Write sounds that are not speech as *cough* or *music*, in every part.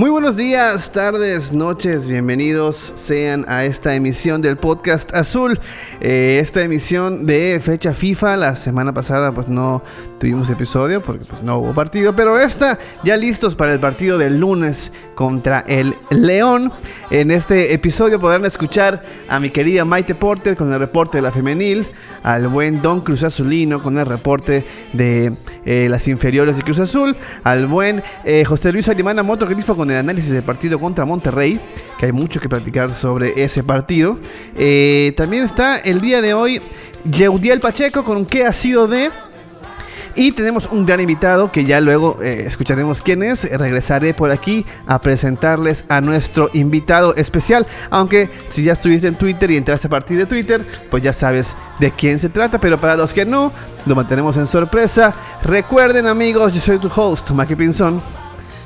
Muy buenos días, tardes, noches, bienvenidos sean a esta emisión del podcast Azul. Eh, esta emisión de fecha FIFA, la semana pasada pues no tuvimos episodio porque pues no hubo partido, pero esta ya listos para el partido del lunes contra el León. En este episodio podrán escuchar a mi querida Maite Porter con el reporte de la femenil, al buen Don Cruz Azulino con el reporte de eh, las inferiores de Cruz Azul, al buen eh, José Luis Alimana Moto con análisis del partido contra Monterrey, que hay mucho que platicar sobre ese partido. Eh, también está el día de hoy Yeudiel Pacheco con qué ha sido de... Y tenemos un gran invitado que ya luego eh, escucharemos quién es. Regresaré por aquí a presentarles a nuestro invitado especial. Aunque si ya estuviste en Twitter y entraste a partir de Twitter, pues ya sabes de quién se trata. Pero para los que no, lo mantenemos en sorpresa. Recuerden amigos, yo soy tu host, Maki Pinson.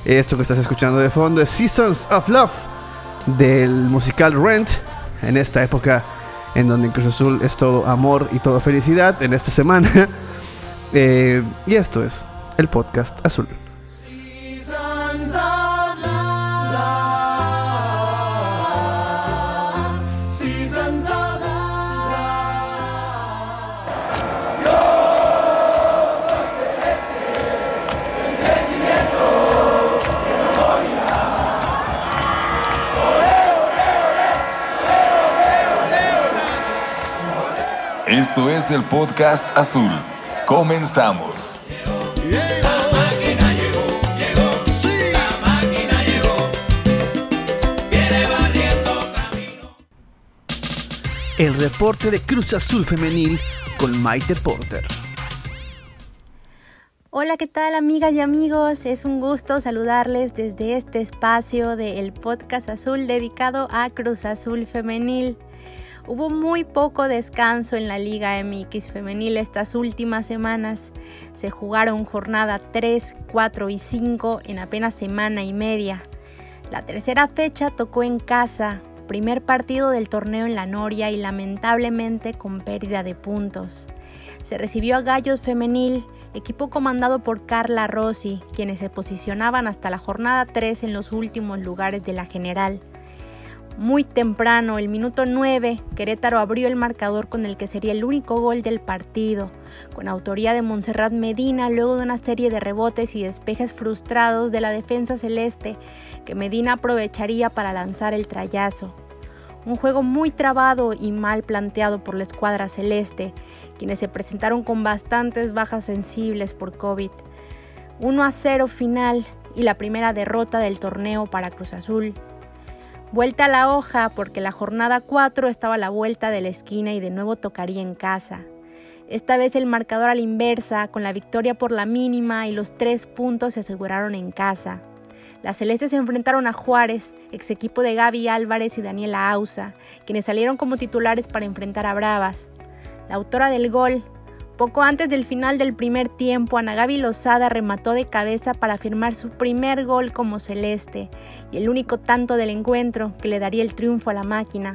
Esto que estás escuchando de fondo es Seasons of Love del musical Rent. En esta época en donde en Cruz Azul es todo amor y todo felicidad. En esta semana. *laughs* Eh, y esto es el podcast azul. Esto es el podcast azul. Comenzamos. El reporte de Cruz Azul Femenil con Maite Porter. Hola, ¿qué tal amigas y amigos? Es un gusto saludarles desde este espacio del podcast azul dedicado a Cruz Azul Femenil. Hubo muy poco descanso en la Liga MX Femenil estas últimas semanas. Se jugaron jornada 3, 4 y 5 en apenas semana y media. La tercera fecha tocó en casa, primer partido del torneo en la Noria y lamentablemente con pérdida de puntos. Se recibió a Gallos Femenil, equipo comandado por Carla Rossi, quienes se posicionaban hasta la jornada 3 en los últimos lugares de la general. Muy temprano, el minuto 9, Querétaro abrió el marcador con el que sería el único gol del partido, con autoría de Montserrat Medina luego de una serie de rebotes y despejes frustrados de la defensa celeste que Medina aprovecharía para lanzar el trayazo. Un juego muy trabado y mal planteado por la escuadra celeste, quienes se presentaron con bastantes bajas sensibles por COVID. 1 a 0 final y la primera derrota del torneo para Cruz Azul. Vuelta a la hoja porque la jornada 4 estaba a la vuelta de la esquina y de nuevo tocaría en casa. Esta vez el marcador a la inversa, con la victoria por la mínima y los tres puntos se aseguraron en casa. Las celestes se enfrentaron a Juárez, ex equipo de Gaby Álvarez y Daniela Ausa, quienes salieron como titulares para enfrentar a Bravas. La autora del gol, poco antes del final del primer tiempo, Ana Gaby Lozada remató de cabeza para firmar su primer gol como celeste y el único tanto del encuentro que le daría el triunfo a la máquina.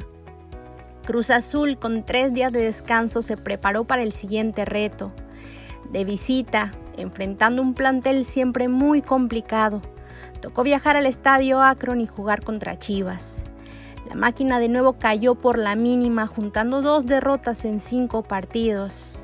Cruz Azul, con tres días de descanso, se preparó para el siguiente reto. De visita, enfrentando un plantel siempre muy complicado, tocó viajar al estadio Akron y jugar contra Chivas. La máquina de nuevo cayó por la mínima, juntando dos derrotas en cinco partidos.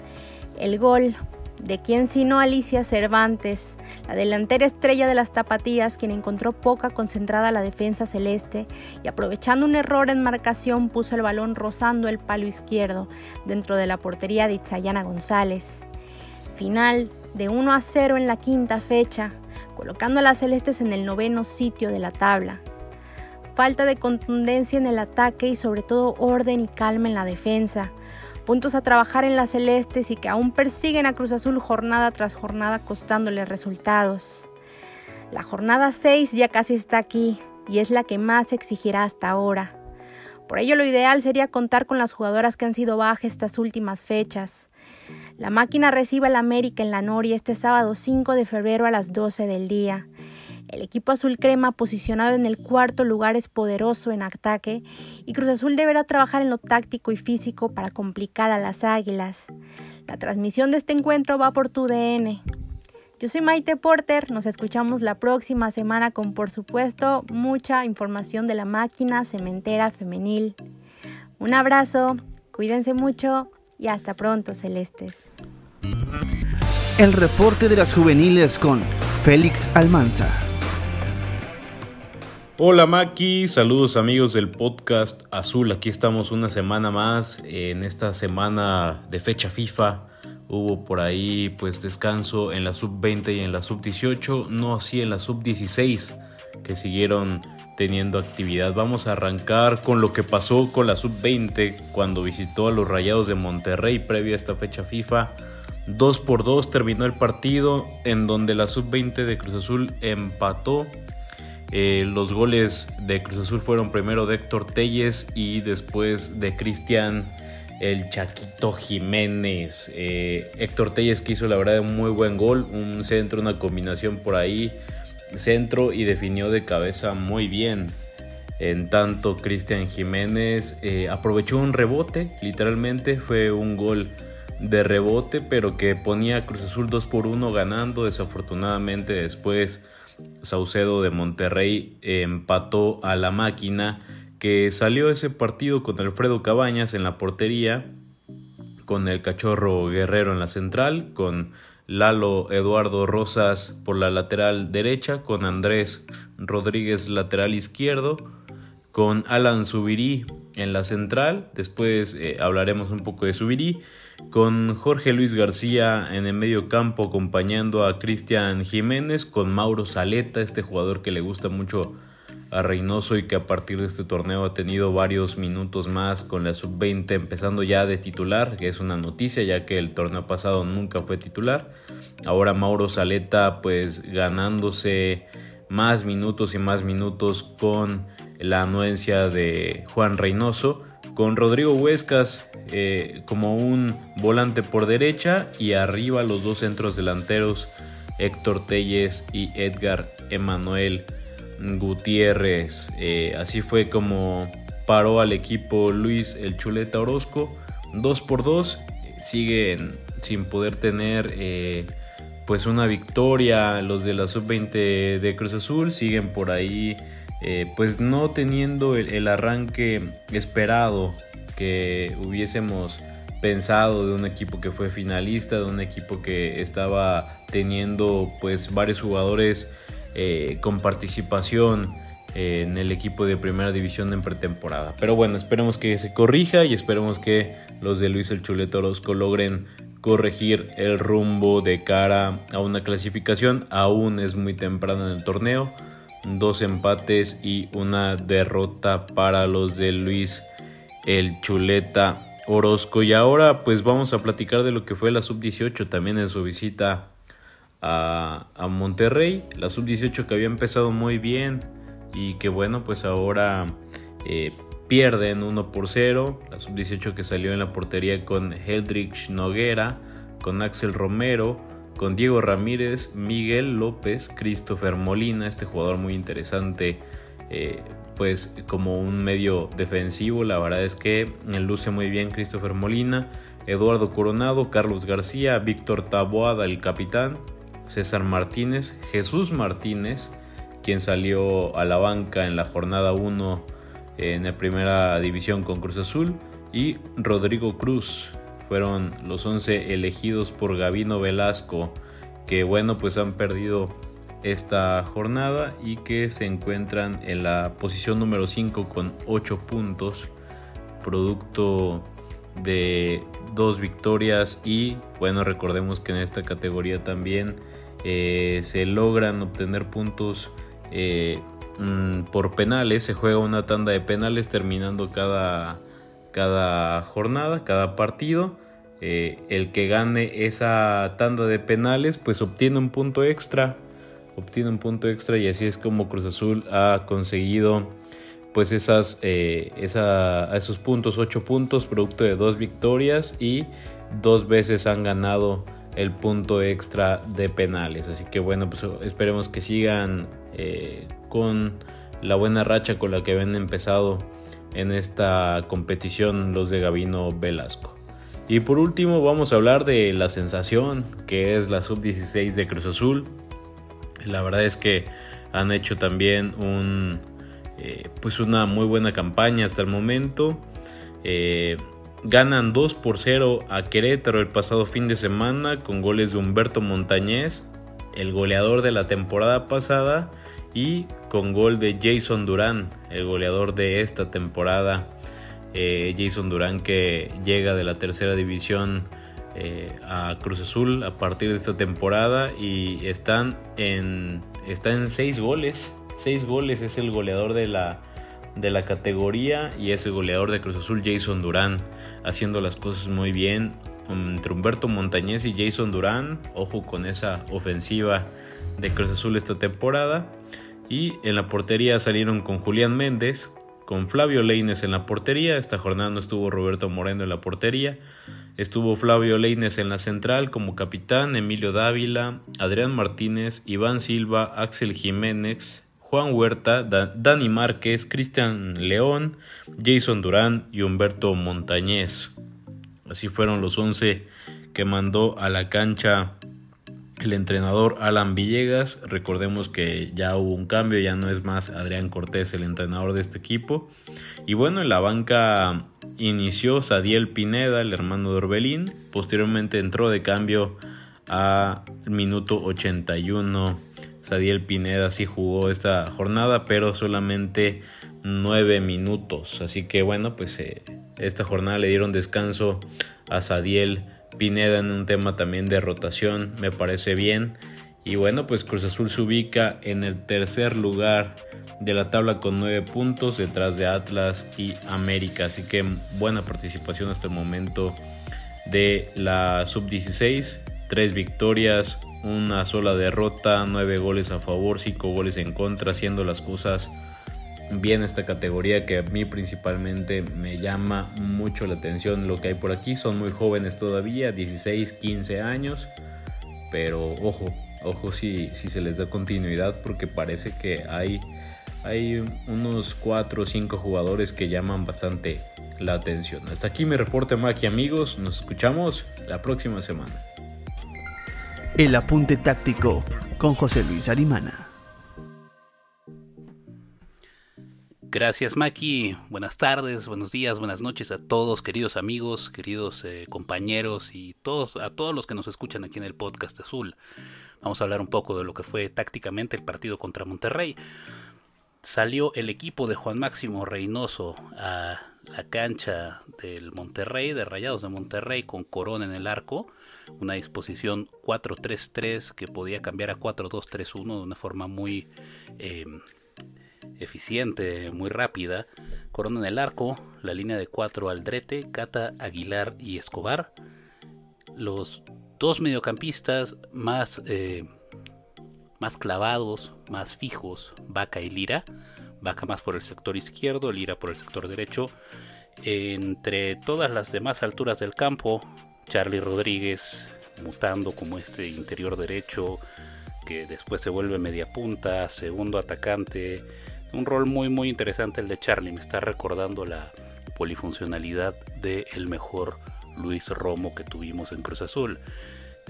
El gol, de quien sino Alicia Cervantes, la delantera estrella de las tapatías, quien encontró poca concentrada la defensa celeste y aprovechando un error en marcación puso el balón rozando el palo izquierdo dentro de la portería de Itzayana González. Final de 1 a 0 en la quinta fecha, colocando a las celestes en el noveno sitio de la tabla. Falta de contundencia en el ataque y sobre todo orden y calma en la defensa puntos a trabajar en las celestes y que aún persiguen a Cruz Azul jornada tras jornada costándole resultados. La jornada 6 ya casi está aquí y es la que más exigirá hasta ahora. Por ello lo ideal sería contar con las jugadoras que han sido bajas estas últimas fechas. La máquina recibe al América en la Noria este sábado 5 de febrero a las 12 del día. El equipo azul crema, posicionado en el cuarto lugar, es poderoso en ataque y Cruz Azul deberá trabajar en lo táctico y físico para complicar a las águilas. La transmisión de este encuentro va por tu DN. Yo soy Maite Porter, nos escuchamos la próxima semana con por supuesto mucha información de la máquina cementera femenil. Un abrazo, cuídense mucho y hasta pronto, Celestes. El reporte de las juveniles con Félix Almanza. Hola Maki, saludos amigos del podcast Azul. Aquí estamos una semana más en esta semana de fecha FIFA. Hubo por ahí pues descanso en la sub 20 y en la sub 18, no así en la sub 16 que siguieron teniendo actividad. Vamos a arrancar con lo que pasó con la sub 20 cuando visitó a los Rayados de Monterrey previo a esta fecha FIFA. 2 por 2 terminó el partido en donde la sub 20 de Cruz Azul empató eh, los goles de Cruz Azul fueron primero de Héctor Telles y después de Cristian el Chaquito Jiménez. Eh, Héctor Telles que hizo la verdad un muy buen gol, un centro, una combinación por ahí, centro y definió de cabeza muy bien. En tanto, Cristian Jiménez eh, aprovechó un rebote, literalmente fue un gol de rebote, pero que ponía a Cruz Azul 2 por 1 ganando. Desafortunadamente después Saucedo de Monterrey empató a la máquina que salió ese partido con Alfredo Cabañas en la portería, con el cachorro Guerrero en la central, con Lalo Eduardo Rosas por la lateral derecha, con Andrés Rodríguez lateral izquierdo, con Alan Subirí en la central, después eh, hablaremos un poco de Subirí, con Jorge Luis García en el medio campo acompañando a Cristian Jiménez, con Mauro Saleta, este jugador que le gusta mucho a Reynoso y que a partir de este torneo ha tenido varios minutos más con la sub-20 empezando ya de titular, que es una noticia ya que el torneo pasado nunca fue titular. Ahora Mauro Saleta pues ganándose más minutos y más minutos con la anuencia de Juan Reynoso, con Rodrigo Huescas eh, como un volante por derecha y arriba los dos centros delanteros Héctor Telles y Edgar Emanuel Gutiérrez. Eh, así fue como paró al equipo Luis el Chuleta Orozco. 2 por 2 siguen sin poder tener eh, pues una victoria los de la sub-20 de Cruz Azul siguen por ahí eh, pues no teniendo el, arranque esperado que hubiésemos pensado de un equipo que fue finalista, de un equipo que estaba teniendo pues varios jugadores eh, con participación en el equipo de primera división en pretemporada. Pero bueno, esperemos que se corrija y esperemos que los de Luis el Chuleto Orozco logren corregir el rumbo de cara a una clasificación. Aún es muy temprano en el torneo. Dos empates y una derrota para los de Luis el Chuleta Orozco. Y ahora pues vamos a platicar de lo que fue la sub-18 también en su visita a, a Monterrey. La sub-18 que había empezado muy bien y que bueno pues ahora eh, pierden 1 por 0. La sub-18 que salió en la portería con Heldrich Noguera, con Axel Romero, con Diego Ramírez, Miguel López, Christopher Molina, este jugador muy interesante. Eh, pues como un medio defensivo, la verdad es que luce muy bien Christopher Molina, Eduardo Coronado, Carlos García, Víctor Taboada, el capitán, César Martínez, Jesús Martínez, quien salió a la banca en la jornada 1 en la primera división con Cruz Azul, y Rodrigo Cruz. Fueron los 11 elegidos por Gavino Velasco, que bueno, pues han perdido esta jornada y que se encuentran en la posición número 5 con 8 puntos, producto de dos victorias y bueno, recordemos que en esta categoría también eh, se logran obtener puntos eh, mm, por penales, se juega una tanda de penales terminando cada, cada jornada, cada partido. Eh, el que gane esa tanda de penales pues obtiene un punto extra obtiene un punto extra y así es como Cruz Azul ha conseguido pues esas, eh, esos puntos, 8 puntos, producto de dos victorias y dos veces han ganado el punto extra de penales. Así que bueno, pues esperemos que sigan eh, con la buena racha con la que habían empezado en esta competición los de Gavino Velasco. Y por último vamos a hablar de la sensación que es la sub-16 de Cruz Azul. La verdad es que han hecho también un, eh, pues una muy buena campaña hasta el momento. Eh, ganan 2 por 0 a Querétaro el pasado fin de semana con goles de Humberto Montañez, el goleador de la temporada pasada, y con gol de Jason Durán, el goleador de esta temporada. Eh, Jason Durán que llega de la tercera división eh, a Cruz Azul a partir de esta temporada y están en, en 6 goles. 6 goles es el goleador de la, de la categoría y es el goleador de Cruz Azul Jason Durán haciendo las cosas muy bien entre Humberto Montañez y Jason Durán. Ojo con esa ofensiva de Cruz Azul esta temporada. Y en la portería salieron con Julián Méndez, con Flavio Leines en la portería. Esta jornada no estuvo Roberto Moreno en la portería. Estuvo Flavio Leines en la central como capitán, Emilio Dávila, Adrián Martínez, Iván Silva, Axel Jiménez, Juan Huerta, Da- Dani Márquez, Cristian León, Jason Durán y Humberto Montañez. Así fueron los 11 que mandó a la cancha el entrenador Alan Villegas. Recordemos que ya hubo un cambio, ya no es más Adrián Cortés el entrenador de este equipo. Y bueno, en la banca inició Sadiel Pineda, el hermano de Orbelín. Posteriormente entró de cambio a minuto 81. Sadiel Pineda sí jugó esta jornada, pero solamente 9 minutos. Así que bueno, pues eh, esta jornada le dieron descanso a Sadiel Pineda en un tema también de rotación, me parece bien. Y bueno, pues Cruz Azul se ubica en el tercer lugar de la tabla con 9 puntos detrás de Atlas y América. Así que buena participación hasta el momento de la sub-16. Tres victorias, una sola derrota, nueve goles a favor, cinco goles en contra, haciendo las cosas bien esta categoría que a mí principalmente me llama mucho la atención lo que hay por aquí. Son muy jóvenes todavía, 16, 15 años, pero ojo, ojo si, si se les da continuidad porque parece que hay, hay unos 4 o 5 jugadores que llaman bastante la atención. Hasta aquí mi reporte Maki amigos, nos escuchamos la próxima semana. El apunte táctico con José Luis Arimana. Gracias Maki, buenas tardes, buenos días, buenas noches a todos queridos amigos, queridos eh, compañeros y todos a todos los que nos escuchan aquí en el podcast azul. Vamos a hablar un poco de lo que fue tácticamente el partido contra Monterrey. Salió el equipo de Juan Máximo Reynoso a la cancha del Monterrey, de Rayados de Monterrey, con Corona en el arco. Una disposición 4-3-3 que podía cambiar a 4-2-3-1 de una forma muy eh, eficiente, muy rápida. Corona en el arco, la línea de 4 Aldrete, Cata, Aguilar y Escobar. Los dos mediocampistas más, eh, más clavados, más fijos, Vaca y Lira. Vaca más por el sector izquierdo, Lira por el sector derecho. Entre todas las demás alturas del campo, Charlie Rodríguez mutando como este interior derecho que después se vuelve media punta, segundo atacante. Un rol muy muy interesante el de Charlie, me está recordando la polifuncionalidad de el mejor Luis Romo que tuvimos en Cruz Azul.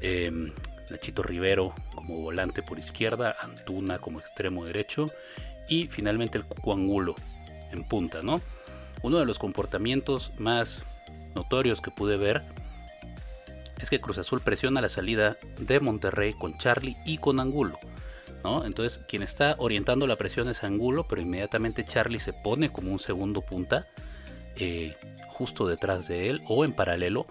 Eh, Nachito Rivero como volante por izquierda, Antuna como extremo derecho y finalmente el Cuco Angulo en punta, ¿no? Uno de los comportamientos más notorios que pude ver es que Cruz Azul presiona la salida de Monterrey con Charlie y con Angulo. Entonces, quien está orientando la presión es Angulo, pero inmediatamente Charlie se pone como un segundo punta, eh, justo detrás de él o en paralelo.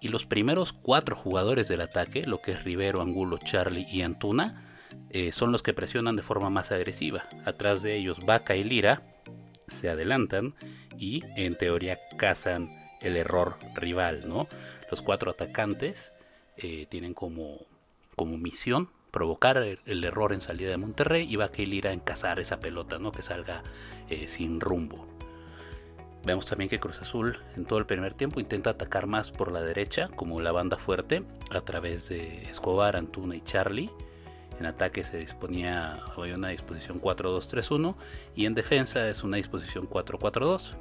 Y los primeros cuatro jugadores del ataque, lo que es Rivero, Angulo, Charlie y Antuna, eh, son los que presionan de forma más agresiva. Atrás de ellos, Vaca y Lira se adelantan y en teoría cazan el error rival. Los cuatro atacantes eh, tienen como misión provocar el, error en salida de Monterrey y Vaca y Lira en cazar esa pelota, ¿no? Que salga eh, sin rumbo. Vemos también que Cruz Azul en todo el primer tiempo intenta atacar más por la derecha, como la banda fuerte, a través de Escobar, Antuna y Charlie. En ataque se disponía, había una disposición 4-2-3-1 y en defensa es una disposición 4-4-2.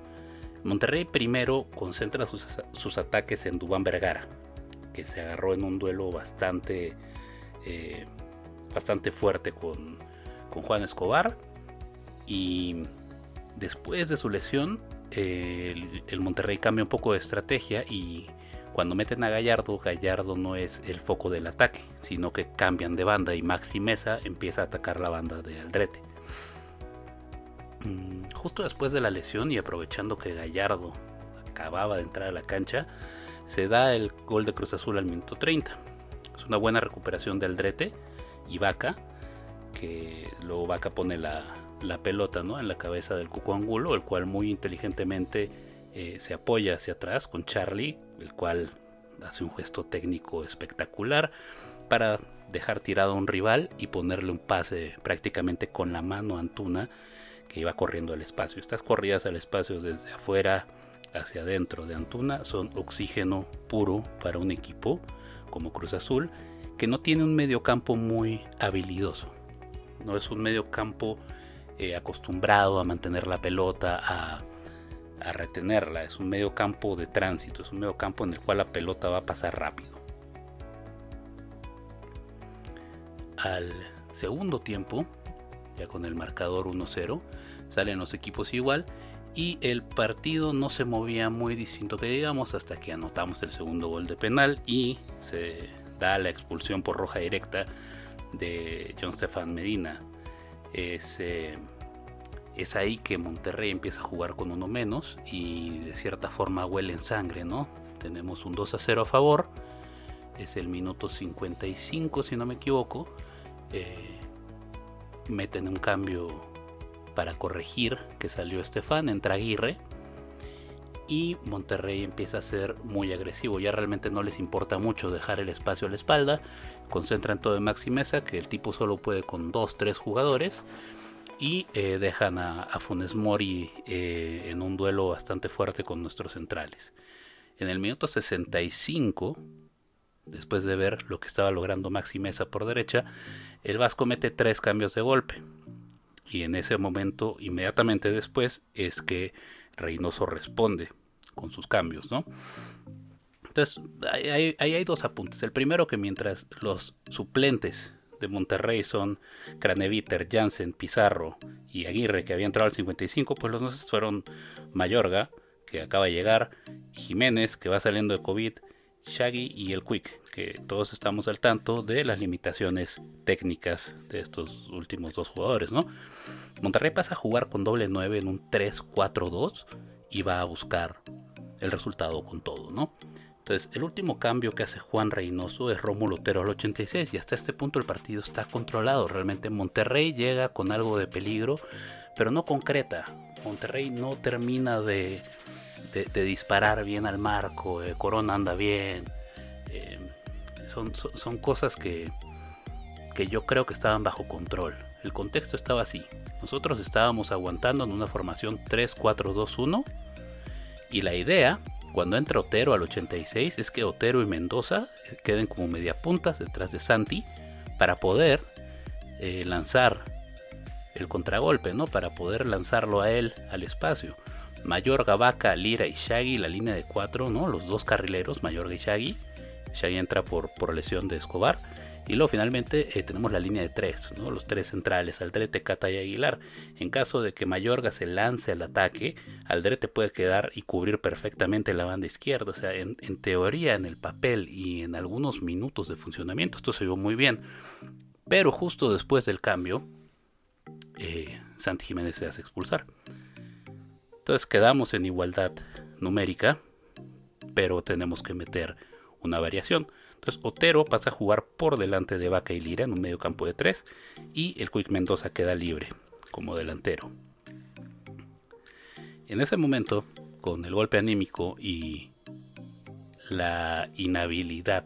Monterrey primero concentra sus, sus ataques en Dubán Vergara, que se agarró en un duelo bastante, eh, bastante fuerte con, con Juan Escobar. Y después de su lesión, el, el Monterrey cambia un poco de estrategia y cuando meten a Gallardo, Gallardo no es el foco del ataque, sino que cambian de banda y Maxi Mesa empieza a atacar la banda de Aldrete. Mm, Justo después de la lesión y aprovechando que Gallardo acababa de entrar a la cancha, se da el gol de Cruz Azul al minuto 30. Es una buena recuperación de Aldrete y Vaca, que luego Vaca pone la, la pelota ¿no? en la cabeza del Cuco Angulo, el cual muy inteligentemente eh, se apoya hacia atrás con Charlie, el cual hace un gesto técnico espectacular para dejar tirado a un rival y ponerle un pase prácticamente con la mano a Antuna que iba corriendo al espacio. Estas corridas al espacio desde afuera hacia adentro de Antuna son oxígeno puro para un equipo como Cruz Azul que no tiene un mediocampo muy habilidoso. No es un mediocampo eh, acostumbrado a mantener la pelota, a, a retenerla. Es un mediocampo de tránsito, es un mediocampo en el cual la pelota va a pasar rápido. Al segundo tiempo, ya con el marcador 1-0, salen los equipos igual y el partido no se movía muy distinto que digamos hasta que anotamos el segundo gol de penal y se da la expulsión por roja directa de John Stefan Medina. Es, eh, ahí que Monterrey empieza a jugar con uno menos y de cierta forma huele en sangre, ¿no? Tenemos un 2 a 0 a favor, es el minuto 55 si no me equivoco. Eh, meten un cambio para corregir que salió Estefan, entra Aguirre y Monterrey empieza a ser muy agresivo. Ya realmente no les importa mucho dejar el espacio a la espalda, concentran todo en Maxi Mesa, que el tipo solo puede con 2-3 jugadores y eh, dejan a, Funes Mori eh, en un duelo bastante fuerte con nuestros centrales. En el minuto 65, después de ver lo que estaba logrando Maxi Mesa por derecha, el Vasco mete tres cambios de golpe. Y en ese momento, inmediatamente después, es que Reynoso responde con sus cambios, ¿no? Entonces, ahí hay, dos apuntes. El primero que mientras los suplentes de Monterrey son Craneviter, Jansen, Pizarro y Aguirre, que había entrado al 55, pues los nuestros fueron Mayorga, que acaba de llegar, Jiménez, que va saliendo de COVID, Shaggy y el Quick, que todos estamos al tanto de las limitaciones técnicas de estos últimos dos jugadores, ¿no? Monterrey pasa a jugar con doble 9 en un 3-4-2 y va a buscar el resultado con todo, ¿no? Entonces, el último cambio que hace Juan Reynoso es Rómulo Otero al 86 y hasta este punto el partido está controlado. Realmente Monterrey llega con algo de peligro, pero no concreta. Monterrey no termina de, de, disparar bien al marco, Corona anda bien. Eh, son, son, cosas que, que yo creo que estaban bajo control. El contexto estaba así. Nosotros estábamos aguantando en una formación 3-4-2-1 y la idea cuando entra Otero al 86 es que Otero y Mendoza queden como media puntas detrás de Santi para poder eh, lanzar el contragolpe, ¿no? Para poder lanzarlo a él al espacio. Mayorga, Vaca, Lira y Shaggy, la línea de cuatro, ¿no? Los dos carrileros, Mayorga y Shaggy. Shaggy entra por, por lesión de Escobar. Y luego finalmente eh, tenemos la línea de tres, ¿no? los tres centrales, Aldrete, Cata y Aguilar. En caso de que Mayorga se lance al ataque, Aldrete puede quedar y cubrir perfectamente la banda izquierda. O sea, en, teoría, en el papel y en algunos minutos de funcionamiento, esto se vio muy bien. Pero justo después del cambio, eh, Santi Jiménez se hace expulsar. Entonces quedamos en igualdad numérica, pero tenemos que meter una variación. Entonces Otero pasa a jugar por delante de Vaca y Lira en un medio campo de 3 y el Quick Mendoza queda libre como delantero. En ese momento, con el golpe anímico y la inhabilidad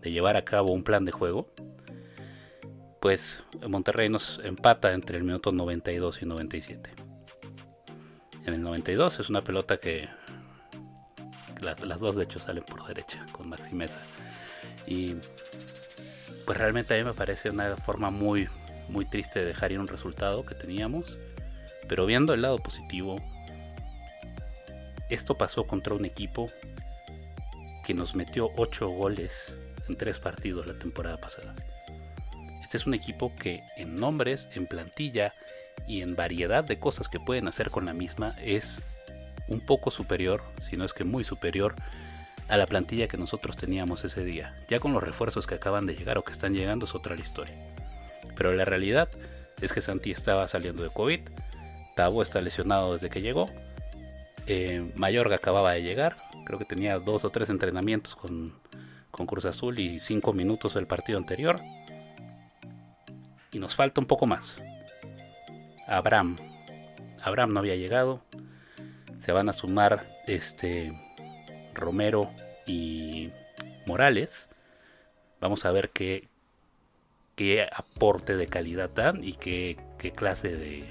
de llevar a cabo un plan de juego, pues Monterrey nos empata entre el minuto 92 y 97. En el 92 es una pelota que las, dos de hecho salen por derecha con Maxi Mesa. Y pues realmente a mí me parece una forma muy, muy triste de dejar ir un resultado que teníamos. Pero viendo el lado positivo, esto pasó contra un equipo que nos metió 8 goles en 3 partidos la temporada pasada. Este es un equipo que en nombres, en plantilla y en variedad de cosas que pueden hacer con la misma es un poco superior, si no es que muy superior, a la plantilla que nosotros teníamos ese día. Ya con los refuerzos que acaban de llegar o que están llegando es otra la historia. Pero la realidad es que Santi estaba saliendo de COVID, Tabo está lesionado desde que llegó, eh, Mayorga acababa de llegar, creo que tenía dos o tres entrenamientos con, con Cruz Azul y cinco minutos del partido anterior. Y nos falta un poco más. Abraham. Abraham no había llegado. Se van a sumar este Romero y Morales. Vamos a ver qué, qué aporte de calidad dan y qué, qué clase de,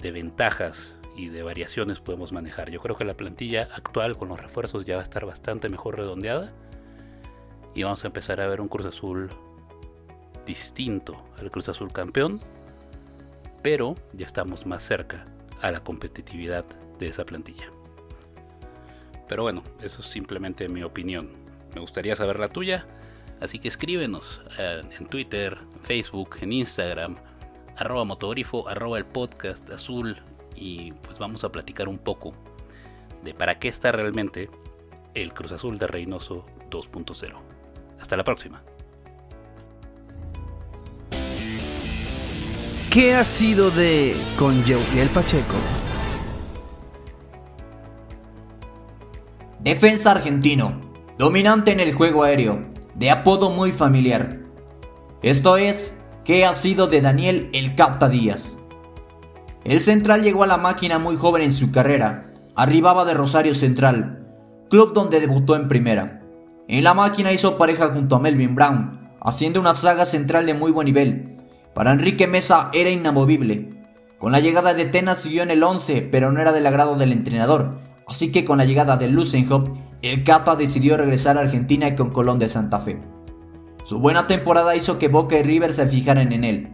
de ventajas y de variaciones podemos manejar. Yo creo que la plantilla actual con los refuerzos ya va a estar bastante mejor redondeada y vamos a empezar a ver un Cruz Azul distinto al Cruz Azul campeón, pero ya estamos más cerca a la competitividad de esa plantilla. Pero bueno, eso es simplemente mi opinión. Me gustaría saber la tuya, así que escríbenos eh, en Twitter, Facebook, en Instagram, arroba motogrifo, arroba el podcast azul y pues vamos a platicar un poco de para qué está realmente el Cruz Azul de Reynoso 2.0. Hasta la próxima. ¿Qué ha sido de con Yeuriel Pacheco? Defensa argentino, dominante en el juego aéreo, de apodo muy familiar. Esto es, ¿qué ha sido de Daniel El Capta Díaz? El central llegó a la máquina muy joven en su carrera, arribaba de Rosario Central, club donde debutó en primera. En la máquina hizo pareja junto a Melvin Brown, haciendo una saga central de muy buen nivel. Para Enrique Mesa era inamovible. Con la llegada de Tena siguió en el 11, pero no era del agrado del entrenador, así que con la llegada de Lusenhop, el Capa decidió regresar a Argentina y con Colón de Santa Fe. Su buena temporada hizo que Boca y River se fijaran en él.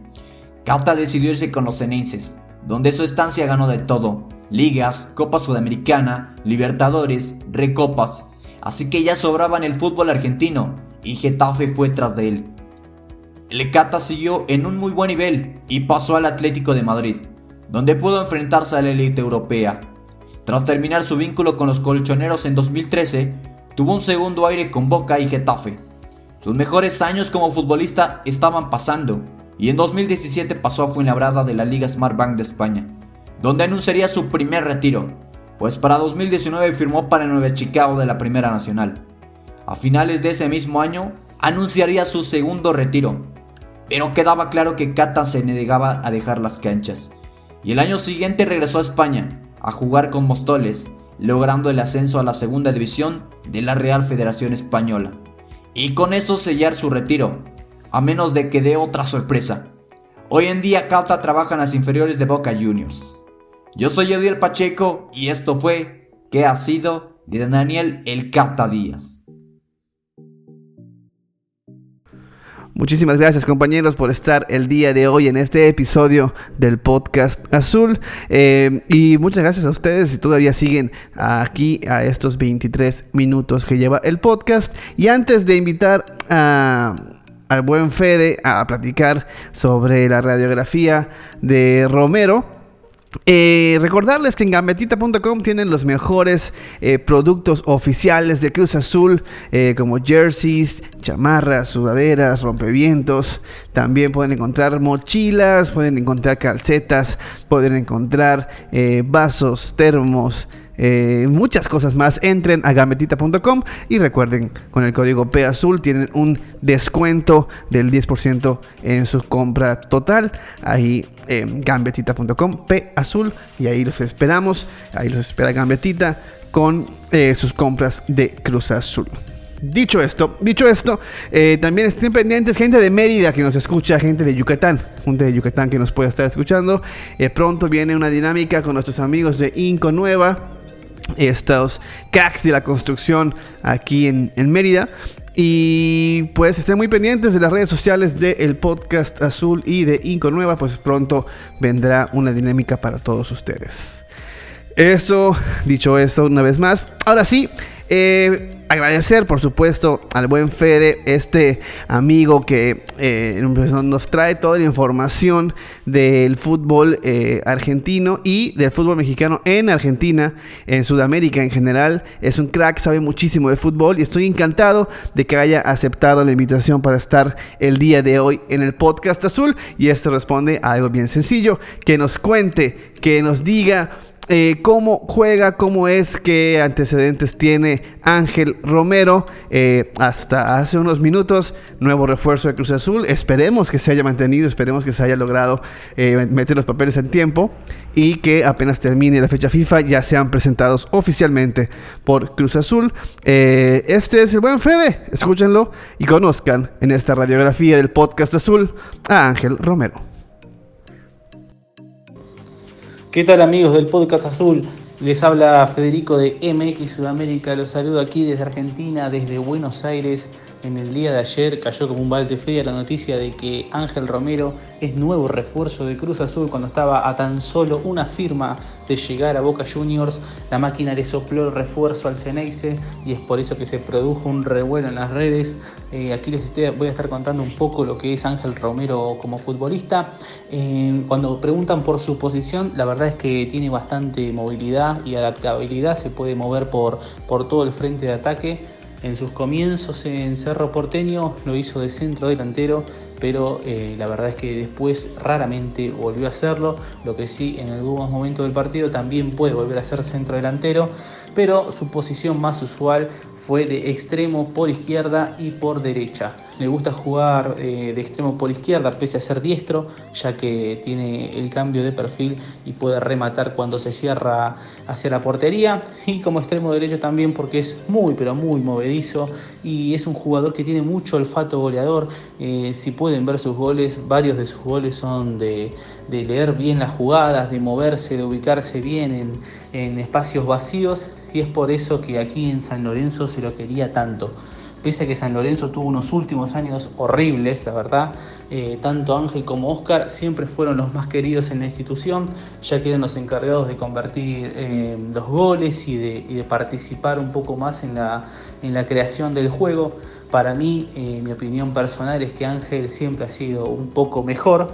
Cata decidió irse con los Ceneices, donde su estancia ganó de todo, ligas, Copa Sudamericana, Libertadores, Recopas, así que ya sobraba en el fútbol argentino y Getafe fue tras de él. El Cata siguió en un muy buen nivel y pasó al Atlético de Madrid, donde pudo enfrentarse a la élite europea. Tras terminar su vínculo con los colchoneros en 2013, tuvo un segundo aire con Boca y Getafe. Sus mejores años como futbolista estaban pasando y en 2017 pasó a Fuenlabrada de la Liga Smart Bank de España, donde anunciaría su primer retiro, pues para 2019 firmó para Nueva Chicago de la Primera Nacional. A finales de ese mismo año anunciaría su segundo retiro, pero quedaba claro que Cata se negaba a dejar las canchas. Y el año siguiente regresó a España a jugar con Mostoles, logrando el ascenso a la segunda división de la Real Federación Española. Y con eso sellar su retiro, a menos de que dé otra sorpresa. Hoy en día Cata trabaja en las inferiores de Boca Juniors. Yo soy Ediel Pacheco y esto fue ¿Qué ha sido de Daniel El Cata Díaz? Muchísimas gracias compañeros por estar el día de hoy en este episodio del podcast azul Eh, y muchas gracias a ustedes si todavía siguen aquí a estos 23 minutos que lleva el podcast y antes de invitar a al buen Fede a platicar sobre la radiografía de Romero. Eh, recordarles que en gambetita.com tienen los mejores eh, productos oficiales de Cruz Azul, eh, como jerseys, chamarras, sudaderas, rompevientos. También pueden encontrar mochilas, pueden encontrar calcetas, pueden encontrar vasos, termos. Eh, muchas cosas más, entren a gambetita.com y recuerden, con el código P azul tienen un descuento del 10% en su compra total. Ahí en gambetita.com, P azul, y ahí los esperamos. Ahí los espera Gambetita con eh, sus compras de Cruz Azul. Dicho esto, dicho esto, eh, también estén pendientes gente de Mérida que nos escucha, gente de Yucatán, gente de Yucatán que nos puede estar escuchando. Eh, pronto viene una dinámica con nuestros amigos de Inco Nueva, estos cracks de la construcción aquí en, en Mérida. Y pues estén muy pendientes de las redes sociales del podcast azul y de Inco Nueva, pues pronto vendrá una dinámica para todos ustedes. Eso, dicho eso una vez más. Ahora sí, eh, agradecer por supuesto al buen Fede, este amigo que eh, pues, nos trae toda la información del fútbol eh, argentino y del fútbol mexicano en Argentina, en Sudamérica en general. Es un crack, sabe muchísimo de fútbol y estoy encantado de que haya aceptado la invitación para estar el día de hoy en el podcast azul. Y esto responde a algo bien sencillo, que nos cuente, que nos diga eh, cómo juega, cómo es, qué antecedentes tiene Ángel Romero. Eh, hasta hace unos minutos, nuevo refuerzo de Cruz Azul. Esperemos que se haya mantenido, esperemos que se haya logrado eh, meter los papeles en tiempo y que apenas termine la fecha FIFA ya sean presentados oficialmente por Cruz Azul. Este es el buen Fede, escúchenlo y conozcan en esta radiografía del podcast azul a Ángel Romero. ¿Qué tal amigos del Podcast Azul? Les habla Federico de MX Sudamérica, los saludo aquí desde Argentina, desde Buenos Aires. En el día de ayer cayó como un balde fría la noticia de que Ángel Romero es nuevo refuerzo de Cruz Azul cuando estaba a tan solo una firma de llegar a Boca Juniors. La máquina le sopló el refuerzo al Ceneice y es por eso que se produjo un revuelo en las redes. Eh, aquí les estoy, voy a estar contando un poco lo que es Ángel Romero como futbolista. Eh, cuando preguntan por su posición, la verdad es que tiene bastante movilidad y adaptabilidad, se puede mover por, por todo el frente de ataque. En sus comienzos en Cerro Porteño lo hizo de centro delantero, pero eh, la verdad es que después raramente volvió a hacerlo. Lo que sí, en algunos momentos del partido también puede volver a ser centro delantero, pero su posición más usual fue de extremo por izquierda y por derecha. Le gusta jugar eh, de extremo por izquierda pese a ser diestro, ya que tiene el cambio de perfil y puede rematar cuando se cierra hacia la portería. Y como extremo derecho también porque es muy pero muy movedizo y es un jugador que tiene mucho olfato goleador. Eh, si pueden ver sus goles, varios de sus goles son de, leer bien las jugadas, de moverse, de ubicarse bien en, en espacios vacíos y es por eso que aquí en San Lorenzo se lo quería tanto. Pese a que San Lorenzo tuvo unos últimos años horribles, la verdad, eh, tanto Ángel como Oscar siempre fueron los más queridos en la institución, ya que eran los encargados de convertir eh, los goles y de, participar un poco más en la, en la creación del juego. Para mí, eh, mi opinión personal es que Ángel siempre ha sido un poco mejor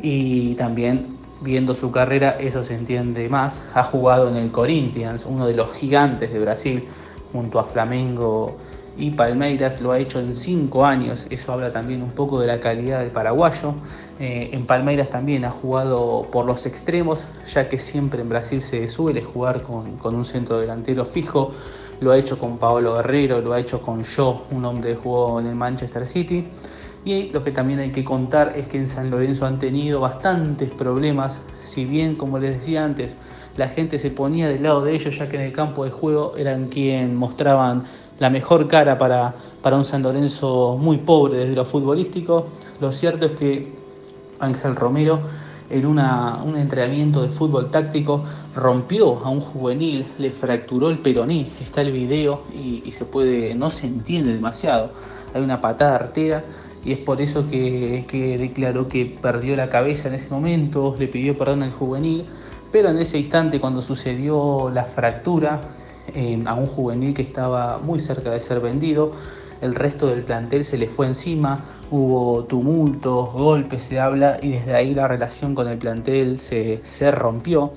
y también viendo su carrera eso se entiende más. Ha jugado en el Corinthians, uno de los gigantes de Brasil, junto a Flamengo y Palmeiras, lo ha hecho en cinco años, eso habla también un poco de la calidad del paraguayo. Eh, en Palmeiras también ha jugado por los extremos, ya que siempre en Brasil se suele jugar con, con un centro delantero fijo. Lo ha hecho con Paolo Guerrero, lo ha hecho con Yo, un hombre que jugó en el Manchester City. Y lo que también hay que contar es que en San Lorenzo han tenido bastantes problemas, si bien como les decía antes, la gente se ponía del lado de ellos ya que en el campo de juego eran quien mostraban la mejor cara para, para un San Lorenzo muy pobre desde lo futbolístico. Lo cierto es que Ángel Romero en una, un entrenamiento de fútbol táctico rompió a un juvenil, le fracturó el peroní, está el video y, y se puede, no se entiende demasiado. Hay una patada artera y es por eso que, declaró que perdió la cabeza en ese momento, le pidió perdón al juvenil, pero en ese instante cuando sucedió la fractura eh, a un juvenil que estaba muy cerca de ser vendido, el resto del plantel se le fue encima, hubo tumultos, golpes, se habla, y desde ahí la relación con el plantel se, se rompió.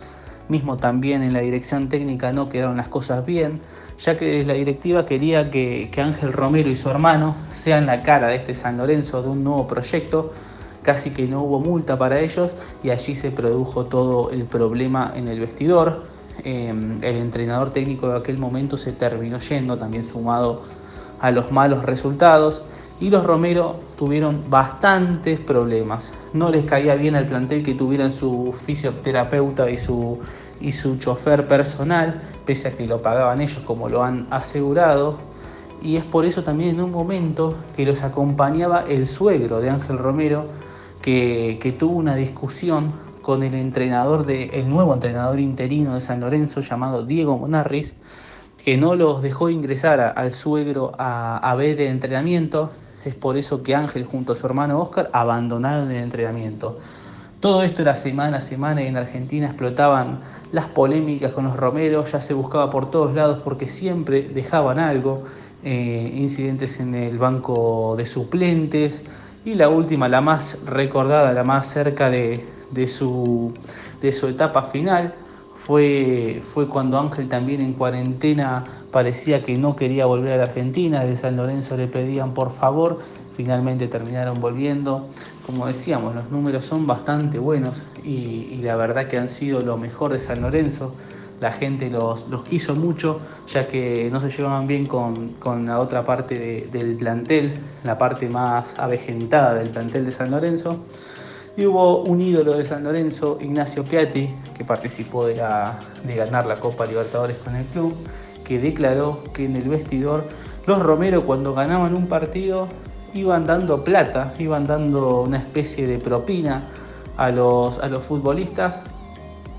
Mismo también en la dirección técnica no quedaron las cosas bien ya que la directiva quería que, Ángel Romero y su hermano sean la cara de este San Lorenzo, de un nuevo proyecto. Casi que no hubo multa para ellos y allí se produjo todo el problema en el vestidor. Eh, el entrenador técnico de aquel momento se terminó yendo, también sumado a los malos resultados. Y los Romero tuvieron bastantes problemas. No les caía bien al plantel que tuvieran su fisioterapeuta y su y su chofer personal, pese a que lo pagaban ellos como lo han asegurado. Y es por eso también en un momento que los acompañaba el suegro de Ángel Romero, que, que tuvo una discusión con el entrenador de, el nuevo entrenador interino de San Lorenzo llamado Diego Monarris, que no los dejó ingresar a, al suegro a, a ver el entrenamiento. Es por eso que Ángel junto a su hermano Oscar abandonaron el entrenamiento Todo esto era semana a semana y en Argentina explotaban las polémicas con los Romero, ya se buscaba por todos lados porque siempre dejaban algo, eh, incidentes en el banco de suplentes y la última, la más recordada, la más cerca de, de su, de su etapa final, fue, fue cuando Ángel también en cuarentena parecía que no quería volver a la Argentina, de San Lorenzo le pedían por favor, finalmente terminaron volviendo. Como decíamos, los números son bastante buenos y, la verdad que han sido lo mejor de San Lorenzo. La gente los, los quiso mucho, ya que no se llevaban bien con, con la otra parte de- del plantel, la parte más avejentada del plantel de San Lorenzo. Y hubo un ídolo de San Lorenzo, Ignacio Piatti, que participó de, la- de ganar la Copa Libertadores con el club, que declaró que en el vestidor los Romero cuando ganaban un partido iban dando plata, iban dando una especie de propina a los, a los futbolistas.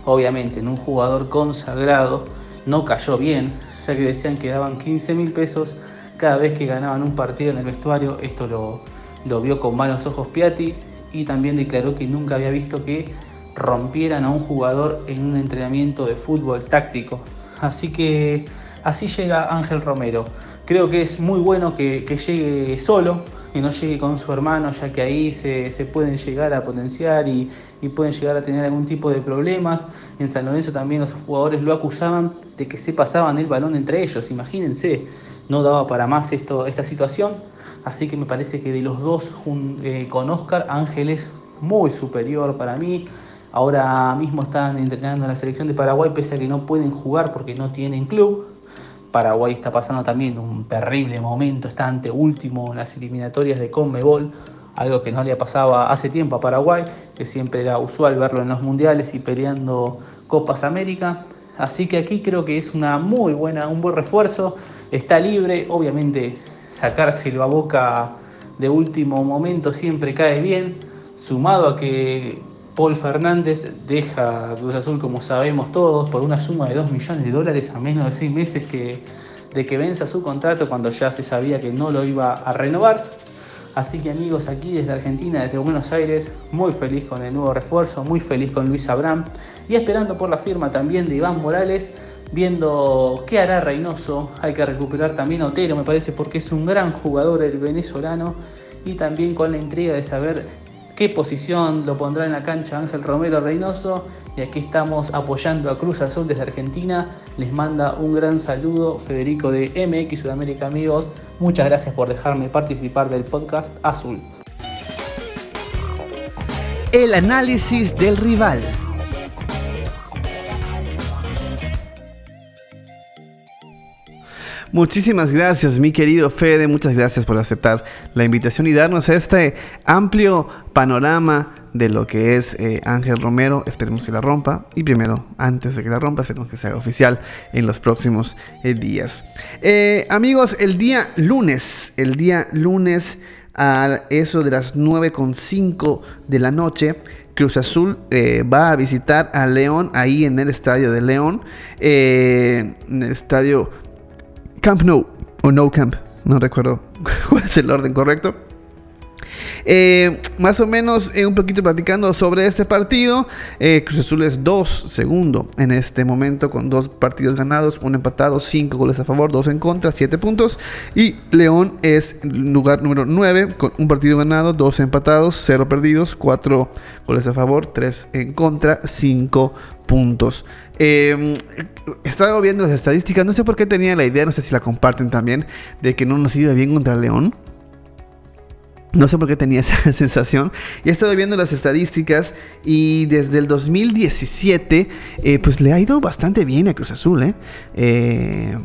Obviamente en un jugador consagrado no cayó bien, ya que decían que daban 15 mil pesos cada vez que ganaban un partido en el vestuario. Esto lo, lo vio con malos ojos Piatti y también declaró que nunca había visto que rompieran a un jugador en un entrenamiento de fútbol táctico. Así que así llega Ángel Romero. Creo que es muy bueno que, que llegue solo, que no llegue con su hermano, ya que ahí se, se pueden llegar a potenciar y, y pueden llegar a tener algún tipo de problemas. En San Lorenzo también los jugadores lo acusaban de que se pasaban el balón entre ellos, imagínense, no daba para más esto, esta situación. Así que me parece que de los dos eh, con Oscar, Ángel es muy superior para mí. Ahora mismo están entrenando en la selección de Paraguay, pese a que no pueden jugar porque no tienen club. Paraguay está pasando también un terrible momento, está ante último en las eliminatorias de Conmebol, algo que no le pasaba hace tiempo a Paraguay, que siempre era usual verlo en los mundiales y peleando Copas América. Así que aquí creo que es una muy buena, un buen refuerzo. Está libre, obviamente sacárselo a boca de último momento siempre cae bien, sumado a que Paul Fernández deja Cruz Azul, como sabemos todos, por una suma de 2 millones de dólares a menos de 6 meses que, de que venza su contrato cuando ya se sabía que no lo iba a renovar. Así que amigos, aquí desde Argentina, desde Buenos Aires, muy feliz con el nuevo refuerzo, muy feliz con Luis Abraham y esperando por la firma también de Iván Morales, viendo qué hará Reynoso. Hay que recuperar también a Otero, me parece, porque es un gran jugador el venezolano y también con la intriga de saber qué posición lo pondrá en la cancha Ángel Romero Reynoso. Y aquí estamos apoyando a Cruz Azul desde Argentina. Les manda un gran saludo Federico de MX Sudamérica, amigos. Muchas gracias por dejarme participar del podcast Azul. El análisis del rival. Muchísimas gracias, mi querido Fede. Muchas gracias por aceptar la invitación y darnos este amplio panorama de lo que es eh, Ángel Romero. Esperemos que la rompa. Y primero, antes de que la rompa, esperemos que sea oficial en los próximos eh, días. Eh, amigos, el día lunes, el día lunes a eso de las 9.5 de la noche, Cruz Azul va a visitar a León ahí en el estadio de León, en el estadio Camp Nou o No Camp, no recuerdo *laughs* cuál es el orden correcto. Eh, más o menos eh, un poquito platicando sobre este partido. Eh, Cruz Azul es 2 segundo en este momento con dos partidos ganados, uno empatado, 5 goles a favor, 2 en contra, 7 puntos. Y León es lugar número 9 con un partido ganado, 2 empatados, 0 perdidos, 4 goles a favor, 3 en contra, 5 puntos. Eh, estaba viendo las estadísticas, no sé por qué tenía la idea, no sé si la comparten también, de que no nos iba bien contra León. No sé por qué tenía *laughs* esa sensación. Y he estado viendo las estadísticas y desde el 2017 eh, pues le ha ido bastante bien a Cruz Azul. ¿eh? Eh,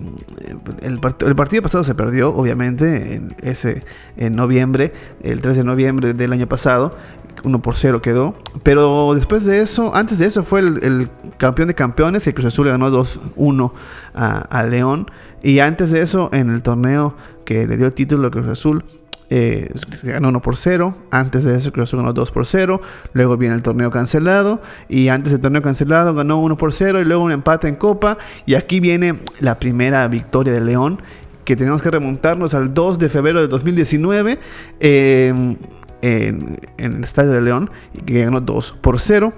el, el partido pasado se perdió, obviamente, en, ese, en noviembre, el 3 de noviembre del año pasado. 1 por 0 quedó. Pero después de eso, antes de eso fue el, campeón de campeones, que Cruz Azul le ganó 2-1 a, a León. Y antes de eso, en el torneo que le dio el título a Cruz Azul, eh, se ganó 1 por 0. Antes de eso, Cruz Azul ganó 2 por 0. Luego viene el torneo cancelado. Y antes del torneo cancelado, ganó 1 por 0. Y luego un empate en Copa. Y aquí viene la primera victoria de León. Que tenemos que remontarnos al 2 de febrero de 2019. Eh, en, en el Estadio de León y que ganó 2 por 0.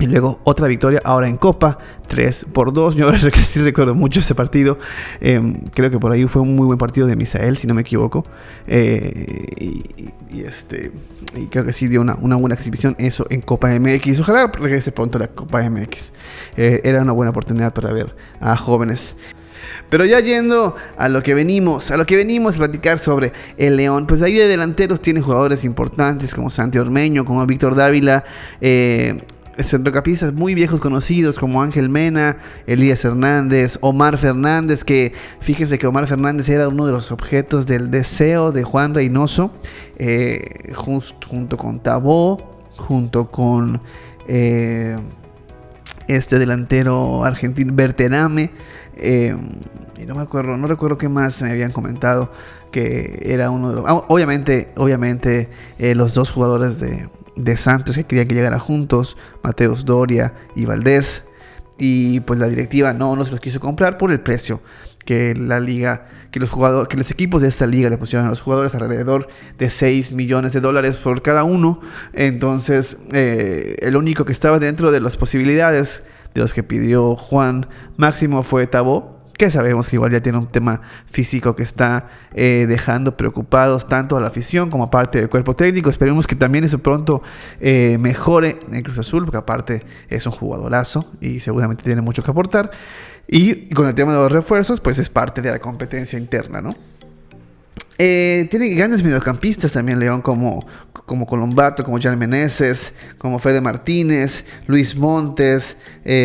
Y luego otra victoria ahora en Copa, 3 por 2. Yo *laughs* sí recuerdo mucho ese partido. Eh, creo que por ahí fue un muy buen partido de Misael, si no me equivoco. Eh, y, y, este, y creo que sí dio una, una, buena exhibición eso en Copa MX. Ojalá regrese pronto a la Copa MX. Eh, era una buena oportunidad para ver a jóvenes. Pero ya yendo a lo que venimos, a lo que venimos a platicar sobre el León, pues ahí de delanteros tiene jugadores importantes como Santi Ormeño, como Víctor Dávila, eh, centrocampistas muy viejos conocidos como Ángel Mena, Elías Hernández, Omar Fernández, que fíjense que Omar Fernández era uno de los objetos del deseo de Juan Reynoso, eh, junto con Tabó, junto con eh, este delantero argentino Berterame, eh, y no me acuerdo, no recuerdo qué más me habían comentado que era uno de los, ah, obviamente, obviamente eh, los dos jugadores de de Santos que querían que llegara juntos, Mateos Doria y Valdés. Y pues la directiva no nos los quiso comprar por el precio que la liga, que los jugadores, que los equipos de esta liga le pusieron a los jugadores alrededor de 6 millones de dólares por cada uno. Entonces, eh, el único que estaba dentro de las posibilidades de los que pidió Juan Máximo fue Tabó, que sabemos que igual ya tiene un tema físico que está eh, dejando preocupados tanto a la afición como a parte del cuerpo técnico. Esperemos que también eso pronto eh, mejore en Cruz Azul, porque aparte es un jugadorazo y seguramente tiene mucho que aportar. Y con el tema de los refuerzos, pues es parte de la competencia interna, ¿no? Eh, tiene grandes mediocampistas también León como, como Colombato, como Jan Meneses, como Fede Martínez, Luis Montes,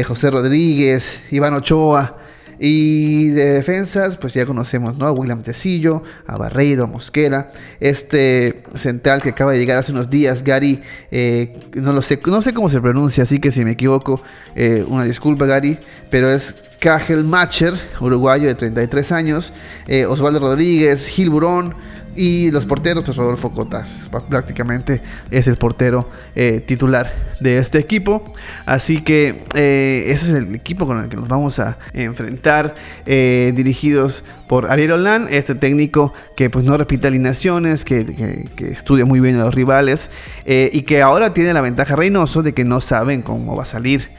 José Rodríguez, Iván Ochoa. Y de defensas, pues ya conocemos, ¿no? A William Tecillo, a Barreiro, a Mosquera. Este central que acaba de llegar hace unos días, Gary, eh, no lo sé, no sé cómo se pronuncia, así que si me equivoco, eh, una disculpa, Gary, pero es Cajel Macher, uruguayo de 33 años, eh, Osvaldo Rodríguez, Gil Burón. Y los porteros, pues Rodolfo Cotas, prácticamente es el portero eh, titular de este equipo. Así que eh, ese es el equipo con el que nos vamos a enfrentar, eh, dirigidos por Ariel Olan, este técnico que pues no repite alineaciones, que, que, que estudia muy bien a los rivales y que ahora tiene la ventaja Reynoso de que no saben cómo va a salir,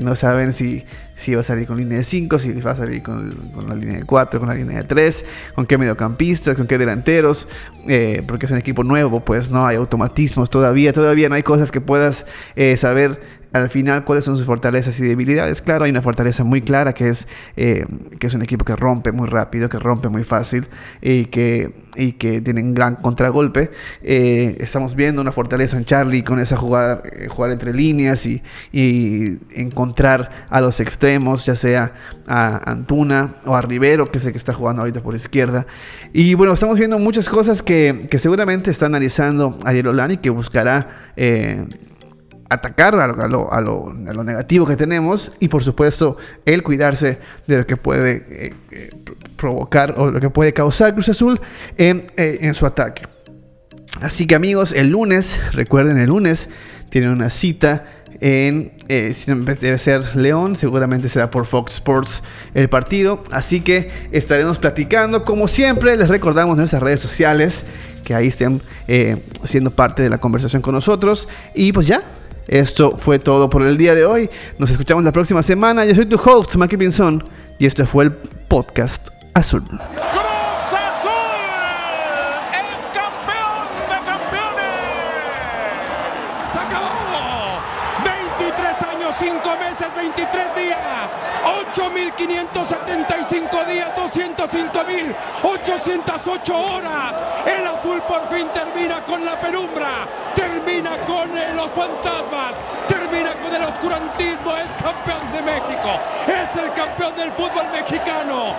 no saben si si va a salir con línea de 5, si va a salir con, con, la línea de 4, con la línea de 3, con qué mediocampistas, con qué delanteros, eh, porque es un equipo nuevo, pues no hay automatismos todavía, todavía no hay cosas que puedas eh, saber al final cuáles son sus fortalezas y debilidades. Claro, hay una fortaleza muy clara que es eh, que es un equipo que rompe muy rápido, que rompe muy fácil y que, y que tiene un gran contragolpe. Eh, estamos viendo una fortaleza en Charlie con esa jugada, eh, jugar entre líneas y, y, encontrar a los extremos, ya sea a Antuna o a Rivero, que es el que está jugando ahorita por izquierda. Y bueno, estamos viendo muchas cosas que, que seguramente está analizando Ariel Olani, que buscará atacar a lo, negativo que tenemos y por supuesto el cuidarse de lo que puede eh, eh, provocar o lo que puede causar Cruz Azul en, eh, en, su ataque. Así que amigos, el lunes, recuerden el lunes, tienen una cita en, eh, debe ser León, seguramente será por Fox Sports el partido. Así que estaremos platicando, como siempre, les recordamos nuestras redes sociales que ahí estén siendo parte de la conversación con nosotros. Y pues ya, esto fue todo por el día de hoy. Nos escuchamos la próxima semana. Yo soy tu host, Maki Pinzón, y este fue el podcast Azul. ¡Cruz Azul! ¡Es campeón de campeones! ¡Se acabó! 23 años, 5 meses, 23 días. 8.575 días, 205.808 horas. El azul por fin termina con la penumbra, termina con los fantasmas, termina con el oscurantismo. Es campeón de México, es el campeón del fútbol mexicano.